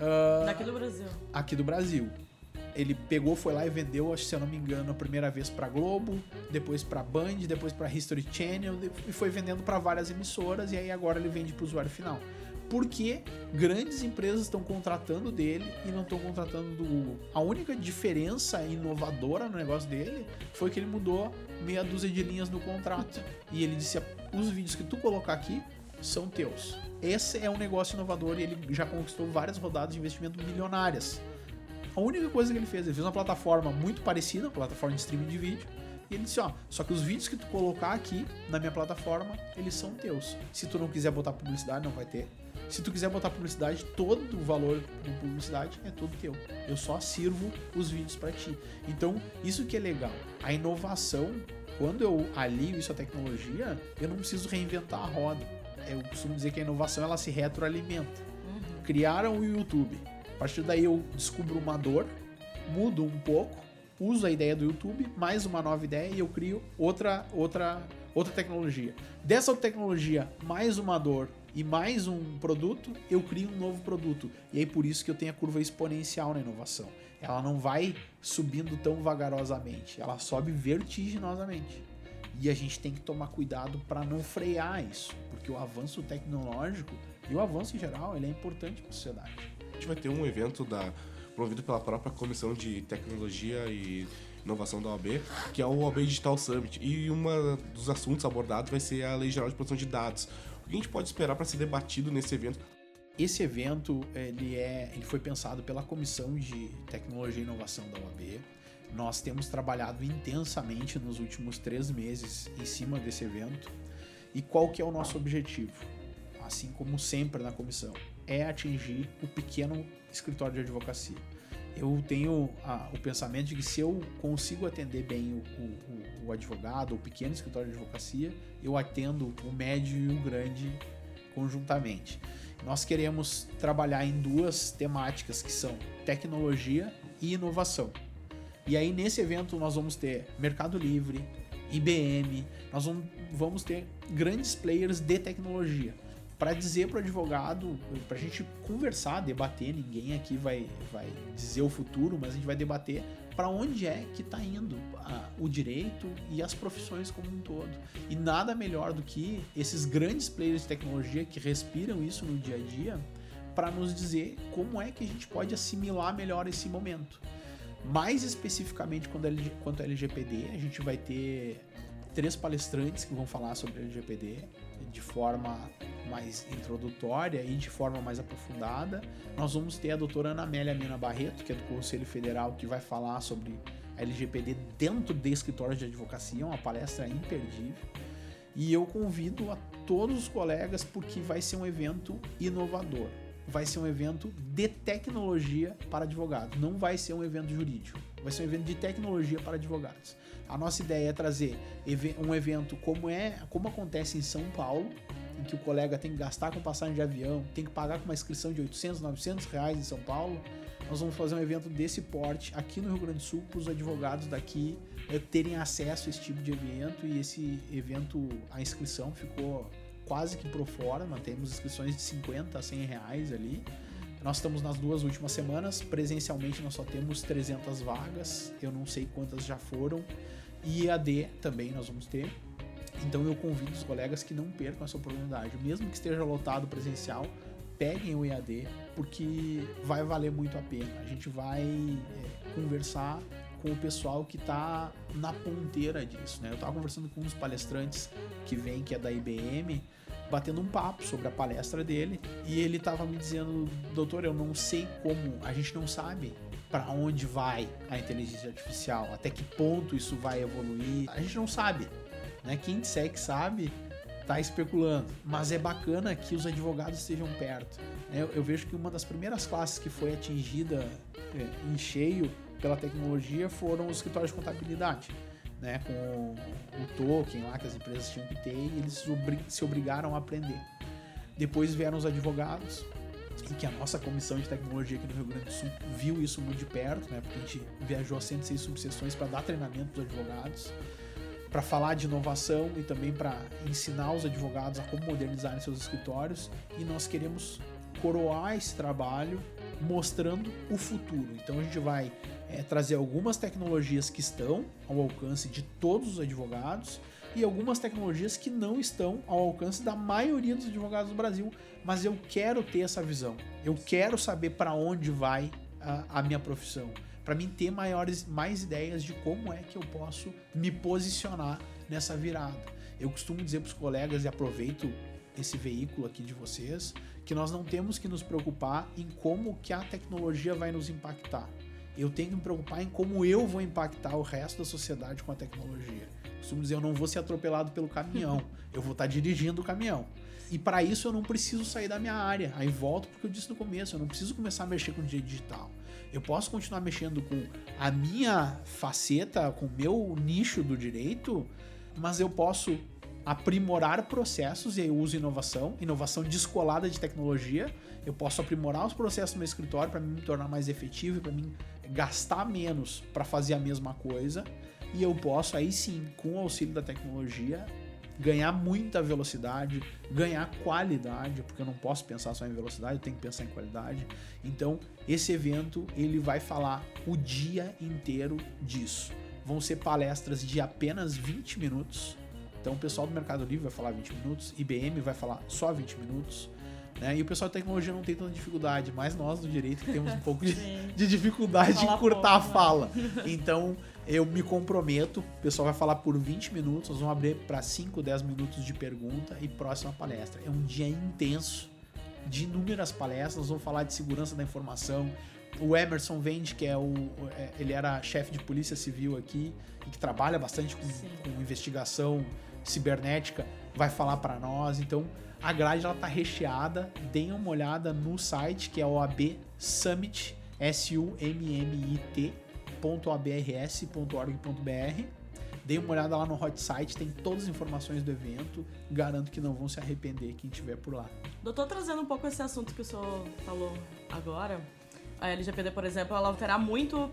Uh, Daqui do Brasil. Aqui do Brasil. Ele pegou, foi lá e vendeu, se eu não me engano, a primeira vez para Globo, depois para Band, depois para History Channel e foi vendendo para várias emissoras e aí agora ele vende para o usuário final porque grandes empresas estão contratando dele e não estão contratando do Google. A única diferença inovadora no negócio dele foi que ele mudou meia dúzia de linhas no contrato. E ele disse: os vídeos que tu colocar aqui são teus. Esse é um negócio inovador e ele já conquistou várias rodadas de investimento milionárias. A única coisa que ele fez, ele fez uma plataforma muito parecida, uma plataforma de streaming de vídeo, e ele disse, ó, só que os vídeos que tu colocar aqui na minha plataforma, eles são teus. Se tu não quiser botar publicidade, não vai ter. Se tu quiser botar publicidade, todo o valor de publicidade é todo teu. Eu só sirvo os vídeos para ti. Então, isso que é legal. A inovação, quando eu alio isso à tecnologia, eu não preciso reinventar a roda. Eu costumo dizer que a inovação ela se retroalimenta. Uhum. Criaram o YouTube. A partir daí eu descubro uma dor, mudo um pouco, uso a ideia do YouTube, mais uma nova ideia e eu crio outra outra outra tecnologia. Dessa tecnologia, mais uma dor, e mais um produto, eu crio um novo produto. E aí por isso que eu tenho a curva exponencial na inovação. Ela não vai subindo tão vagarosamente, ela sobe vertiginosamente. E a gente tem que tomar cuidado para não frear isso, porque o avanço tecnológico e o avanço em geral, ele é importante para a sociedade. A gente vai ter um evento da promovido pela própria Comissão de Tecnologia e Inovação da OAB, que é o OAB Digital Summit. E um dos assuntos abordados vai ser a Lei Geral de Proteção de Dados. O que a gente pode esperar para ser debatido nesse evento? Esse evento ele, é, ele foi pensado pela Comissão de Tecnologia e Inovação da OAB. Nós temos trabalhado intensamente nos últimos três meses em cima desse evento. E qual que é o nosso objetivo? Assim como sempre na comissão, é atingir o pequeno escritório de advocacia. Eu tenho a, o pensamento de que se eu consigo atender bem o, o, o, advogado, o pequeno escritório de advocacia, eu atendo o médio e o grande conjuntamente. Nós queremos trabalhar em duas temáticas que são tecnologia e inovação. E aí nesse evento nós vamos ter Mercado Livre, IBM, nós vamos ter grandes players de tecnologia para dizer para o advogado, para a gente conversar, debater. Ninguém aqui vai, vai dizer o futuro, mas a gente vai debater para onde é que está indo a, o direito e as profissões como um todo. E nada melhor do que esses grandes players de tecnologia que respiram isso no dia a dia para nos dizer como é que a gente pode assimilar melhor esse momento. Mais especificamente quanto a LGPD, a gente vai ter três palestrantes que vão falar sobre LGPD de forma mais introdutória e de forma mais aprofundada. Nós vamos ter a doutora Ana Amélia Mina Barreto, que é do Conselho Federal, que vai falar sobre LGPD dentro de escritórios de advocacia, uma palestra imperdível. E eu convido a todos os colegas porque vai ser um evento inovador. Vai ser um evento de tecnologia para advogados, não vai ser um evento jurídico. Vai ser um evento de tecnologia para advogados. A nossa ideia é trazer um evento como é, como acontece em São Paulo, em que o colega tem que gastar com passagem de avião, tem que pagar com uma inscrição de 800, 900 reais em São Paulo. Nós vamos fazer um evento desse porte aqui no Rio Grande do Sul para os advogados daqui é, terem acesso a esse tipo de evento e esse evento, a inscrição ficou quase que pro nós temos inscrições de 50 a 100 reais ali. Nós estamos nas duas últimas semanas, presencialmente nós só temos 300 vagas, eu não sei quantas já foram, e EAD também nós vamos ter. Então eu convido os colegas que não percam essa oportunidade, mesmo que esteja lotado presencial, peguem o EAD, porque vai valer muito a pena. A gente vai é, conversar com o pessoal que está na ponteira disso. Né? Eu estava conversando com uns palestrantes que vêm, que é da IBM, batendo um papo sobre a palestra dele, e ele estava me dizendo, doutor, eu não sei como, a gente não sabe para onde vai a inteligência artificial, até que ponto isso vai evoluir, a gente não sabe. Né? Quem disser que sabe, tá especulando. Mas é bacana que os advogados estejam perto. Eu, eu vejo que uma das primeiras classes que foi atingida é, em cheio pela tecnologia foram os escritórios de contabilidade. né, com o, token lá que as empresas tinham que ter e eles se obrigaram a aprender. Depois vieram os advogados, e que a nossa comissão de tecnologia aqui no Rio Grande do Sul viu isso muito de perto, né? Porque a gente viajou a 106 subseções para dar treinamento para os advogados, para falar de inovação e também para ensinar os advogados a como modernizarem seus escritórios. E nós queremos coroar esse trabalho mostrando o futuro. Então a gente vai é, trazer algumas tecnologias que estão ao alcance de todos os advogados e algumas tecnologias que não estão ao alcance da maioria dos advogados do Brasil, mas eu quero ter essa visão. Eu quero saber para onde vai a, a minha profissão, para mim ter maiores mais ideias de como é que eu posso me posicionar nessa virada. Eu costumo dizer para os colegas e aproveito esse veículo aqui de vocês que nós não temos que nos preocupar em como que a tecnologia vai nos impactar. Eu tenho que me preocupar em como eu vou impactar o resto da sociedade com a tecnologia costumo dizer, eu não vou ser atropelado pelo caminhão, eu vou estar tá dirigindo o caminhão. E para isso eu não preciso sair da minha área. Aí volto porque eu disse no começo, eu não preciso começar a mexer com direito digital. Eu posso continuar mexendo com a minha faceta, com o meu nicho do direito, mas eu posso aprimorar processos e aí eu uso inovação, inovação descolada de tecnologia. Eu posso aprimorar os processos no meu escritório para me tornar mais efetivo, para mim gastar menos para fazer a mesma coisa e eu posso aí sim, com o auxílio da tecnologia, ganhar muita velocidade, ganhar qualidade, porque eu não posso pensar só em velocidade, eu tenho que pensar em qualidade. Então, esse evento ele vai falar o dia inteiro disso. Vão ser palestras de apenas 20 minutos. Então, o pessoal do Mercado Livre vai falar 20 minutos, IBM vai falar só 20 minutos. Né? E o pessoal da tecnologia não tem tanta dificuldade, mas nós do direito que temos um pouco de, de dificuldade em encurtar pouco, a fala. Né? Então, eu me comprometo, o pessoal vai falar por 20 minutos, nós vamos abrir para 5, 10 minutos de pergunta e próxima palestra. É um dia intenso, de inúmeras palestras, nós vamos falar de segurança da informação. O Emerson Vende, que é o. É, ele era chefe de polícia civil aqui e que trabalha bastante com, com investigação cibernética, vai falar para nós. Então, a grade ela tá recheada. Deem uma olhada no site que é o AB Summit, S-U-M-M-I-T www.abrs.org.br. Dê uma olhada lá no hot site, tem todas as informações do evento. Garanto que não vão se arrepender quem estiver por lá. Doutor, trazendo um pouco esse assunto que o senhor falou agora, a LGPD, por exemplo, ela alterar muito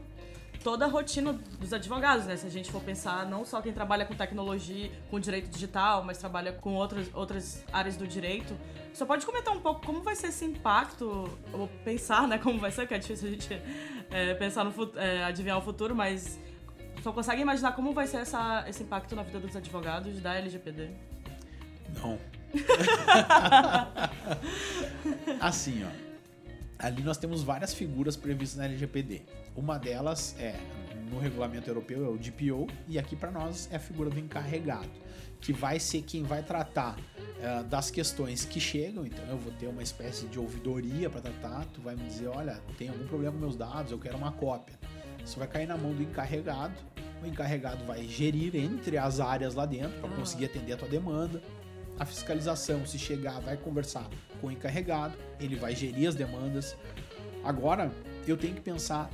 toda a rotina dos advogados, né? Se a gente for pensar, não só quem trabalha com tecnologia, com direito digital, mas trabalha com outras, outras áreas do direito. Só pode comentar um pouco como vai ser esse impacto, ou pensar, né, como vai ser, que é difícil a gente é, pensar no é, adivinhar o futuro, mas só consegue imaginar como vai ser essa, esse impacto na vida dos advogados da LGPD? Não. assim, ó ali nós temos várias figuras previstas na LGPD. Uma delas é no regulamento europeu é o DPO e aqui para nós é a figura do encarregado, que vai ser quem vai tratar uh, das questões que chegam. Então eu vou ter uma espécie de ouvidoria para tratar. Tu vai me dizer, olha, tem algum problema com meus dados, eu quero uma cópia. Isso vai cair na mão do encarregado. O encarregado vai gerir entre as áreas lá dentro para conseguir atender a tua demanda a fiscalização, se chegar, vai conversar com o encarregado, ele vai gerir as demandas. Agora, eu tenho que pensar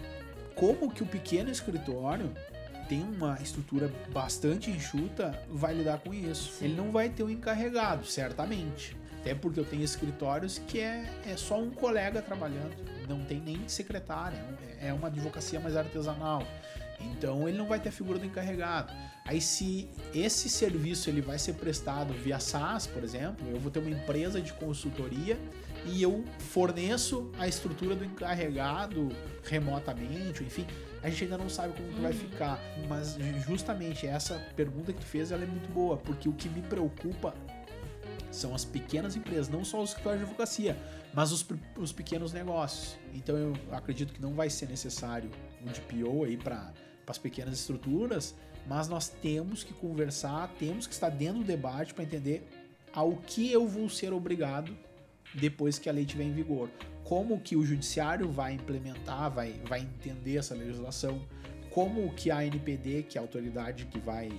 como que o pequeno escritório tem uma estrutura bastante enxuta, vai lidar com isso. Sim. Ele não vai ter um encarregado, certamente. Até porque eu tenho escritórios que é, é só um colega trabalhando, não tem nem secretária, é uma advocacia mais artesanal. Então ele não vai ter a figura do encarregado. Aí se esse serviço ele vai ser prestado via SaaS, por exemplo, eu vou ter uma empresa de consultoria e eu forneço a estrutura do encarregado remotamente, enfim, a gente ainda não sabe como uhum. vai ficar, mas justamente essa pergunta que tu fez ela é muito boa, porque o que me preocupa são as pequenas empresas, não só os escritórios de advocacia, mas os, os pequenos negócios. Então eu acredito que não vai ser necessário um DPO aí para as pequenas estruturas, mas nós temos que conversar, temos que estar dentro do debate para entender ao que eu vou ser obrigado depois que a lei estiver em vigor. Como que o judiciário vai implementar, vai, vai entender essa legislação, como que a NPD, que é a autoridade que vai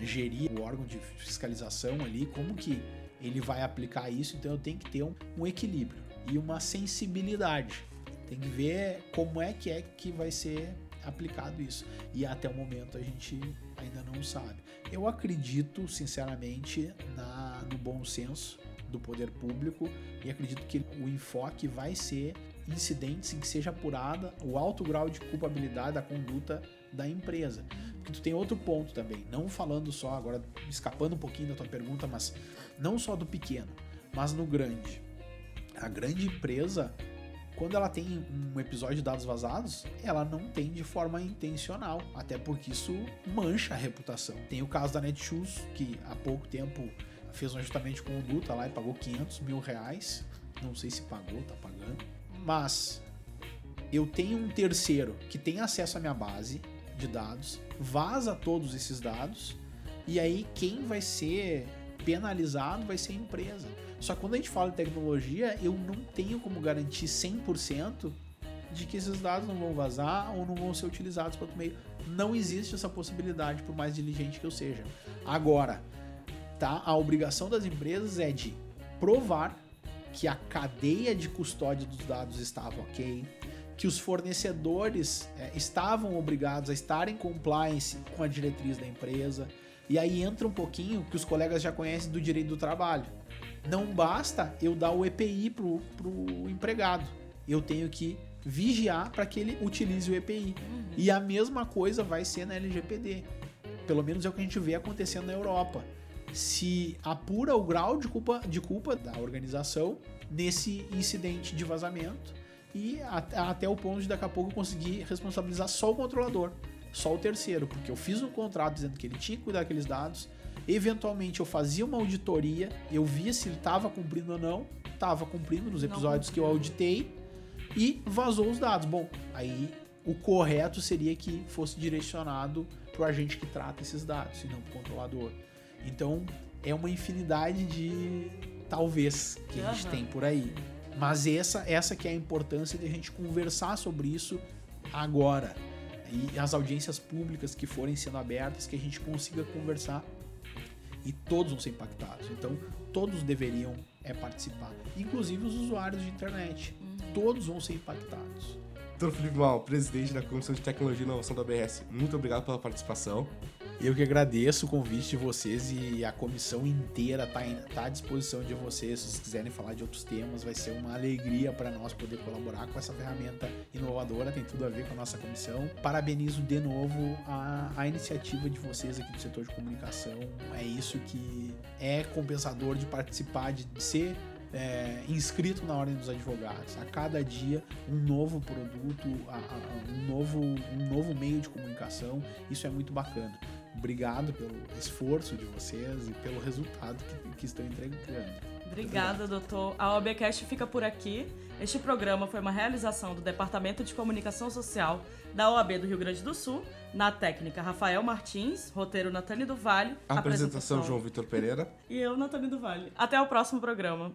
gerir o órgão de fiscalização ali, como que ele vai aplicar isso, então eu tenho que ter um, um equilíbrio e uma sensibilidade. Tem que ver como é que é que vai ser aplicado isso. E até o momento a gente ainda não sabe. Eu acredito, sinceramente, na, no bom senso do poder público e acredito que o enfoque vai ser incidentes em que seja apurada o alto grau de culpabilidade da conduta da empresa. Porque tu tem outro ponto também, não falando só, agora escapando um pouquinho da tua pergunta, mas não só do pequeno, mas no grande. A grande empresa, quando ela tem um episódio de dados vazados, ela não tem de forma intencional, até porque isso mancha a reputação. Tem o caso da Netshoes, que há pouco tempo fez um ajustamento de conduta lá e pagou 500 mil reais. Não sei se pagou, tá pagando. Mas eu tenho um terceiro que tem acesso à minha base de dados, vaza todos esses dados, e aí quem vai ser penalizado vai ser a empresa. Só que quando a gente fala de tecnologia, eu não tenho como garantir 100% de que esses dados não vão vazar ou não vão ser utilizados para outro meio. Não existe essa possibilidade, por mais diligente que eu seja. Agora, tá? A obrigação das empresas é de provar que a cadeia de custódia dos dados estava ok, que os fornecedores é, estavam obrigados a estar em compliance com a diretriz da empresa. E aí entra um pouquinho que os colegas já conhecem do direito do trabalho. Não basta eu dar o EPI pro, pro empregado. Eu tenho que vigiar para que ele utilize o EPI. Uhum. E a mesma coisa vai ser na LGPD. Pelo menos é o que a gente vê acontecendo na Europa se apura o grau de culpa, de culpa da organização nesse incidente de vazamento e até o ponto de daqui a pouco conseguir responsabilizar só o controlador, só o terceiro, porque eu fiz um contrato dizendo que ele tinha que cuidar daqueles dados, eventualmente eu fazia uma auditoria, eu via se ele estava cumprindo ou não, estava cumprindo nos episódios que eu auditei e vazou os dados. Bom, aí o correto seria que fosse direcionado para o agente que trata esses dados, e não para o controlador. Então é uma infinidade de talvez que a gente tem por aí. Mas essa, essa que é a importância de a gente conversar sobre isso agora. E as audiências públicas que forem sendo abertas, que a gente consiga conversar e todos vão ser impactados. Então, todos deveriam é, participar, inclusive os usuários de internet. Uhum. Todos vão ser impactados. Doutor Felipe Mal, presidente da Comissão de Tecnologia e Inovação da BS, muito obrigado pela participação. Eu que agradeço o convite de vocês e a comissão inteira está tá à disposição de vocês. Se vocês quiserem falar de outros temas, vai ser uma alegria para nós poder colaborar com essa ferramenta inovadora, tem tudo a ver com a nossa comissão. Parabenizo de novo a, a iniciativa de vocês aqui do setor de comunicação. É isso que é compensador de participar, de ser é, inscrito na Ordem dos Advogados. A cada dia, um novo produto, um, novo, um novo meio de comunicação. Isso é muito bacana. Obrigado pelo esforço de vocês e ppelo resultado que, que estão entregando. Obrigada, doutor. A OBcast fica por aqui. Este programa foi uma realização do Departamento de Comunicação Social da OAB do Rio Grande do Sul, na técnica Rafael Martins, roteiro Natane do Vale, apresentação, apresentação João Vitor Pereira e eu, Natane do Vale. Até o próximo programa.